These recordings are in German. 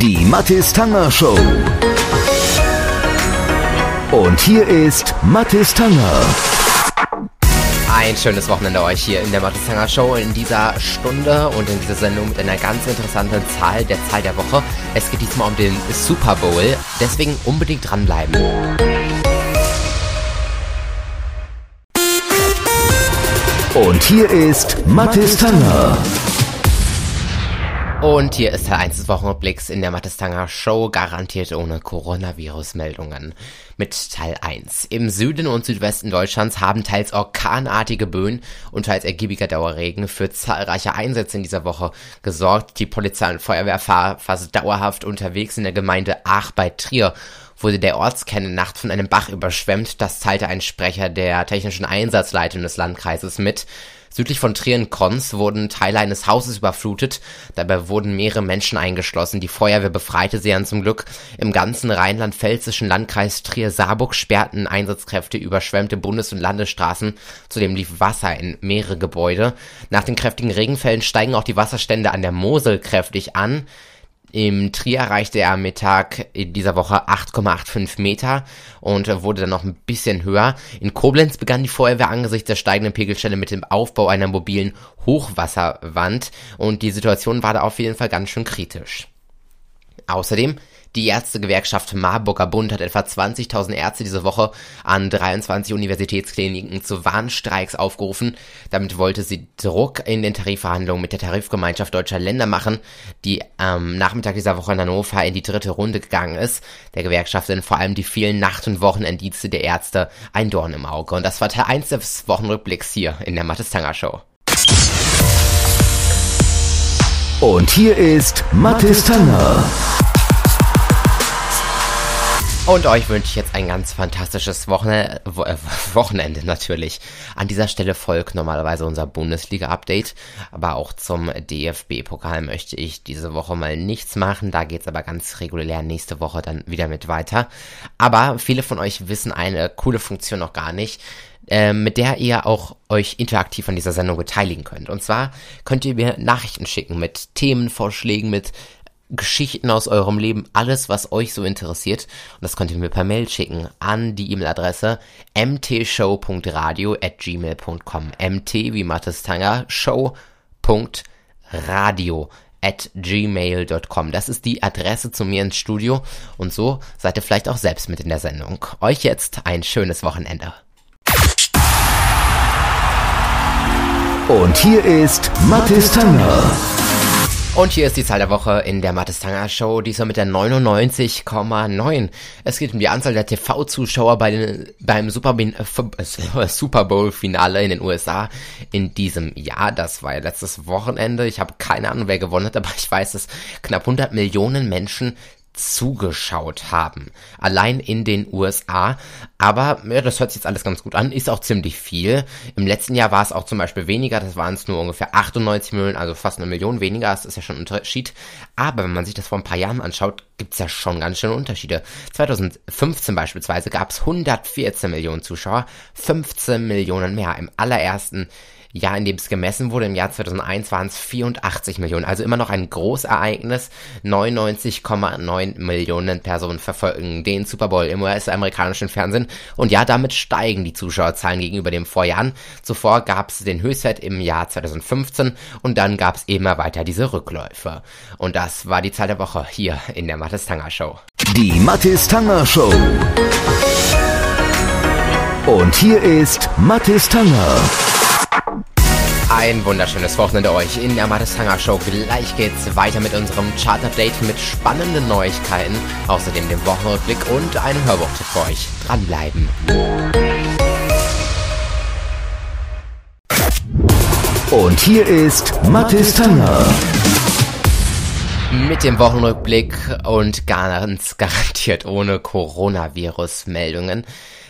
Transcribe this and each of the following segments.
Die Mathis Tanger Show. Und hier ist Mathis Tanger. Ein schönes Wochenende euch hier in der Mathis Tanger Show in dieser Stunde und in dieser Sendung mit einer ganz interessanten Zahl der Zahl der Woche. Es geht diesmal um den Super Bowl, deswegen unbedingt dranbleiben. Und hier ist Mathis Tanger. Und hier ist Teil 1 des Wochenrückblicks in der Mattestanger Show, garantiert ohne Coronavirus-Meldungen. Mit Teil 1. Im Süden und Südwesten Deutschlands haben teils orkanartige Böen und teils ergiebiger Dauerregen für zahlreiche Einsätze in dieser Woche gesorgt. Die Polizei und Feuerwehr war fast dauerhaft unterwegs in der Gemeinde Aach bei Trier wurde der Ortskern Nacht von einem Bach überschwemmt. Das teilte ein Sprecher der technischen Einsatzleitung des Landkreises mit. Südlich von Trier-Konz wurden Teile eines Hauses überflutet. Dabei wurden mehrere Menschen eingeschlossen. Die Feuerwehr befreite sie dann zum Glück. Im ganzen rheinland-pfälzischen Landkreis Trier-Saarburg sperrten Einsatzkräfte überschwemmte Bundes- und Landesstraßen. Zudem lief Wasser in mehrere Gebäude. Nach den kräftigen Regenfällen steigen auch die Wasserstände an der Mosel kräftig an. Im Trier erreichte er am Mittag in dieser Woche 8,85 Meter und wurde dann noch ein bisschen höher. In Koblenz begann die Feuerwehr angesichts der steigenden Pegelstelle mit dem Aufbau einer mobilen Hochwasserwand und die Situation war da auf jeden Fall ganz schön kritisch. Außerdem die Ärztegewerkschaft Marburger Bund hat etwa 20.000 Ärzte diese Woche an 23 Universitätskliniken zu Warnstreiks aufgerufen. Damit wollte sie Druck in den Tarifverhandlungen mit der Tarifgemeinschaft deutscher Länder machen, die am Nachmittag dieser Woche in Hannover in die dritte Runde gegangen ist. Der Gewerkschaft sind vor allem die vielen Nacht- und Wochenenddienste der Ärzte ein Dorn im Auge. Und das war Teil 1 des Wochenrückblicks hier in der Mattes Tanger Show. Und hier ist Mathis Tanger. Und euch wünsche ich jetzt ein ganz fantastisches Wochenende, äh, Wochenende natürlich. An dieser Stelle folgt normalerweise unser Bundesliga-Update, aber auch zum DFB-Pokal möchte ich diese Woche mal nichts machen. Da geht's aber ganz regulär nächste Woche dann wieder mit weiter. Aber viele von euch wissen eine coole Funktion noch gar nicht. Äh, mit der ihr auch euch interaktiv an dieser Sendung beteiligen könnt. Und zwar könnt ihr mir Nachrichten schicken mit Themenvorschlägen, mit Geschichten aus eurem Leben, alles, was euch so interessiert. Und das könnt ihr mir per Mail schicken an die E-Mail-Adresse mtshow.radio at gmail.com. mt wie Mathis Tanger, show.radio at gmail.com. Das ist die Adresse zu mir ins Studio. Und so seid ihr vielleicht auch selbst mit in der Sendung. Euch jetzt ein schönes Wochenende. Und hier ist Mathis Tanger. Und hier ist die Zahl der Woche in der Mattestanger Show, diesmal mit der 99,9. Es geht um die Anzahl der TV-Zuschauer bei beim Super, äh, Super Bowl-Finale in den USA in diesem Jahr. Das war ja letztes Wochenende. Ich habe keine Ahnung, wer gewonnen hat, aber ich weiß, dass knapp 100 Millionen Menschen zugeschaut haben. Allein in den USA. Aber ja, das hört sich jetzt alles ganz gut an, ist auch ziemlich viel. Im letzten Jahr war es auch zum Beispiel weniger, das waren es nur ungefähr 98 Millionen, also fast eine Million weniger, das ist ja schon ein Unterschied. Aber wenn man sich das vor ein paar Jahren anschaut, gibt's ja schon ganz schöne Unterschiede. 2015 beispielsweise gab es 114 Millionen Zuschauer, 15 Millionen mehr im allerersten Jahr, in dem es gemessen wurde, im Jahr 2001 waren es 84 Millionen. Also immer noch ein Großereignis. 99,9 Millionen Personen verfolgen den Super Bowl im US-amerikanischen Fernsehen. Und ja, damit steigen die Zuschauerzahlen gegenüber dem Vorjahren. Zuvor gab es den Höchstwert im Jahr 2015 und dann gab es immer weiter diese Rückläufe. Und das war die Zahl der Woche hier in der Mathis Tanger Show. Die Mathis Tanger Show. Und hier ist Mathis Tanger. Ein wunderschönes Wochenende euch in der Mattestanger Show. Gleich geht's weiter mit unserem Chart-Update mit spannenden Neuigkeiten, außerdem dem Wochenrückblick und einem Hörbuchtipp für euch. Dranbleiben. Und hier ist Mathis Tanger. Mit dem Wochenrückblick und ganz garantiert ohne Coronavirus-Meldungen.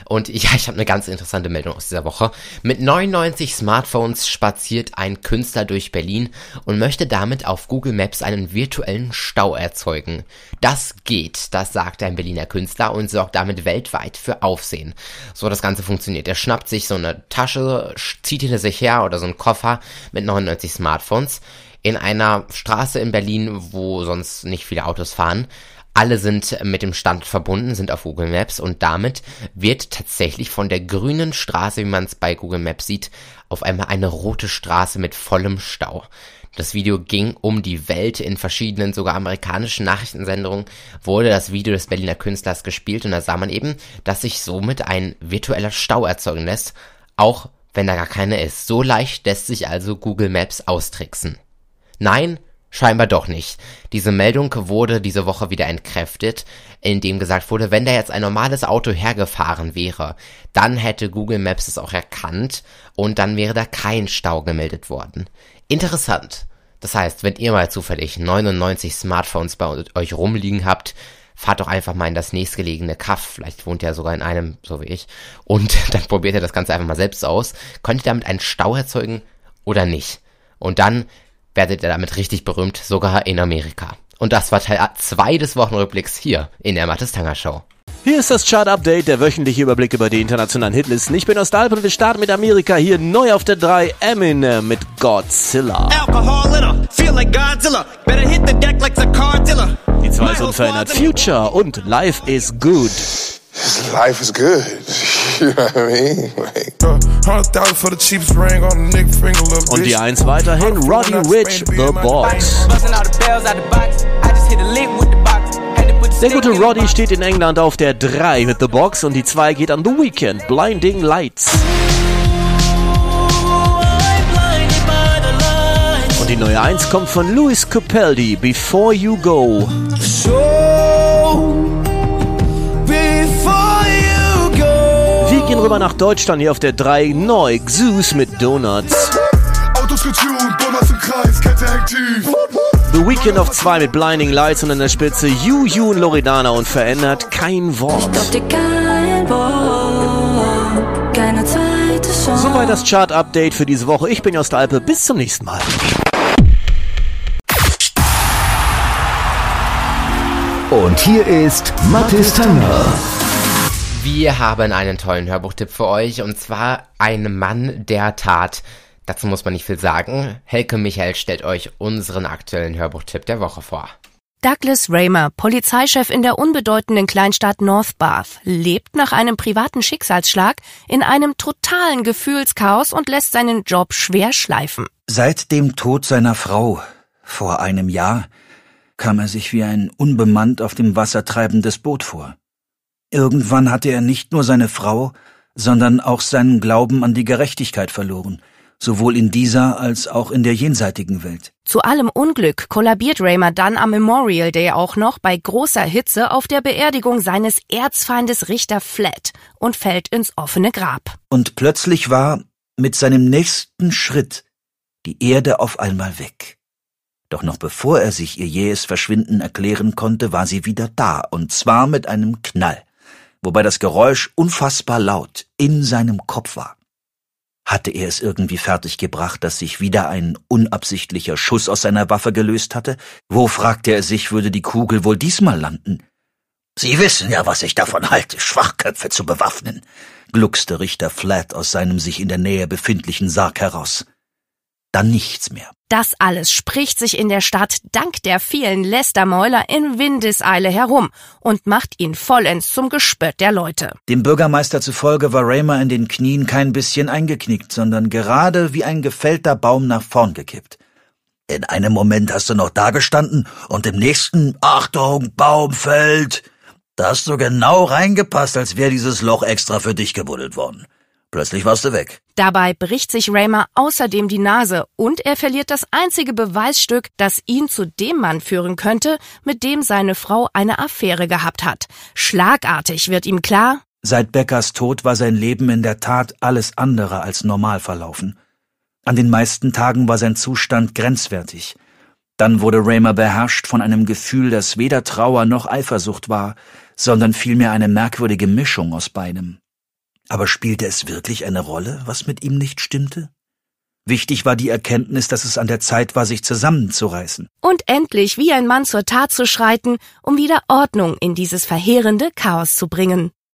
Und ja, ich habe eine ganz interessante Meldung aus dieser Woche. Mit 99 Smartphones spaziert ein Künstler durch Berlin und möchte damit auf Google Maps einen virtuellen Stau erzeugen. Das geht, das sagt ein Berliner Künstler und sorgt damit weltweit für Aufsehen. So das Ganze funktioniert. Er schnappt sich so eine Tasche, zieht hinter sich her oder so einen Koffer mit 99 Smartphones in einer Straße in Berlin, wo sonst nicht viele Autos fahren. Alle sind mit dem Stand verbunden, sind auf Google Maps und damit wird tatsächlich von der grünen Straße, wie man es bei Google Maps sieht, auf einmal eine rote Straße mit vollem Stau. Das Video ging um die Welt in verschiedenen, sogar amerikanischen Nachrichtensendungen wurde das Video des Berliner Künstlers gespielt und da sah man eben, dass sich somit ein virtueller Stau erzeugen lässt, auch wenn da gar keine ist. So leicht lässt sich also Google Maps austricksen. Nein, Scheinbar doch nicht. Diese Meldung wurde diese Woche wieder entkräftet, indem gesagt wurde, wenn da jetzt ein normales Auto hergefahren wäre, dann hätte Google Maps es auch erkannt und dann wäre da kein Stau gemeldet worden. Interessant. Das heißt, wenn ihr mal zufällig 99 Smartphones bei euch rumliegen habt, fahrt doch einfach mal in das nächstgelegene Kaff, vielleicht wohnt ihr sogar in einem, so wie ich, und dann probiert ihr das Ganze einfach mal selbst aus. Könnt ihr damit einen Stau erzeugen oder nicht? Und dann werdet ihr damit richtig berühmt, sogar in Amerika. Und das war Teil 2 des Wochenrückblicks hier in der Mattes Tanger Show. Hier ist das Chart Update, der wöchentliche Überblick über die internationalen Hitlisten. Ich bin aus Dalp und wir starten mit Amerika. Hier neu auf der 3 Eminem mit Godzilla. Die 2 ist unverändert Future und Life is Good. Life is good. und die 1 weiterhin Roddy Rich, The Box. Der gute Roddy steht in England auf der 3 mit The Box und die 2 geht an The Weekend, Blinding Lights. Und die neue 1 kommt von Louis Capaldi, Before You Go. Wir rüber nach Deutschland hier auf der 3 neu Xus mit Donuts. Autos getuned, Donuts im Kreis, Kette hängt tief. The Weekend auf 2 mit Blinding Lights und an der Spitze Yu Yu und Loredana und verändert kein Wort. Soweit das Chart-Update für diese Woche. Ich bin Jost Alpe. Bis zum nächsten Mal. Und hier ist Mathis Tanger. Wir haben einen tollen Hörbuchtipp für euch und zwar ein Mann der Tat. Dazu muss man nicht viel sagen. Helke Michael stellt euch unseren aktuellen Hörbuchtipp der Woche vor. Douglas Raymer, Polizeichef in der unbedeutenden Kleinstadt North Bath, lebt nach einem privaten Schicksalsschlag in einem totalen Gefühlschaos und lässt seinen Job schwer schleifen. Seit dem Tod seiner Frau vor einem Jahr kam er sich wie ein unbemannt auf dem Wasser treibendes Boot vor. Irgendwann hatte er nicht nur seine Frau, sondern auch seinen Glauben an die Gerechtigkeit verloren – sowohl in dieser als auch in der jenseitigen Welt. Zu allem Unglück kollabiert Raymer dann am Memorial Day auch noch bei großer Hitze auf der Beerdigung seines Erzfeindes Richter Flat und fällt ins offene Grab. Und plötzlich war mit seinem nächsten Schritt die Erde auf einmal weg. Doch noch bevor er sich ihr jähes Verschwinden erklären konnte, war sie wieder da, und zwar mit einem Knall, wobei das Geräusch unfassbar laut in seinem Kopf war. Hatte er es irgendwie fertiggebracht, dass sich wieder ein unabsichtlicher Schuss aus seiner Waffe gelöst hatte? Wo, fragte er sich, würde die Kugel wohl diesmal landen? Sie wissen ja, was ich davon halte, Schwachköpfe zu bewaffnen, gluckste Richter Flat aus seinem sich in der Nähe befindlichen Sarg heraus dann nichts mehr. Das alles spricht sich in der Stadt dank der vielen Lästermäuler in Windeseile herum und macht ihn vollends zum Gespött der Leute. Dem Bürgermeister zufolge war Raymer in den Knien kein bisschen eingeknickt, sondern gerade wie ein gefällter Baum nach vorn gekippt. In einem Moment hast du noch dagestanden und im nächsten Achtung, Baum fällt. Da hast du genau reingepasst, als wäre dieses Loch extra für dich gebuddelt worden. Plötzlich warst du weg. Dabei bricht sich Raymer außerdem die Nase und er verliert das einzige Beweisstück, das ihn zu dem Mann führen könnte, mit dem seine Frau eine Affäre gehabt hat. Schlagartig wird ihm klar, Seit Beckers Tod war sein Leben in der Tat alles andere als normal verlaufen. An den meisten Tagen war sein Zustand grenzwertig. Dann wurde Raymer beherrscht von einem Gefühl, das weder Trauer noch Eifersucht war, sondern vielmehr eine merkwürdige Mischung aus beidem. Aber spielte es wirklich eine Rolle, was mit ihm nicht stimmte? Wichtig war die Erkenntnis, dass es an der Zeit war, sich zusammenzureißen. Und endlich wie ein Mann zur Tat zu schreiten, um wieder Ordnung in dieses verheerende Chaos zu bringen.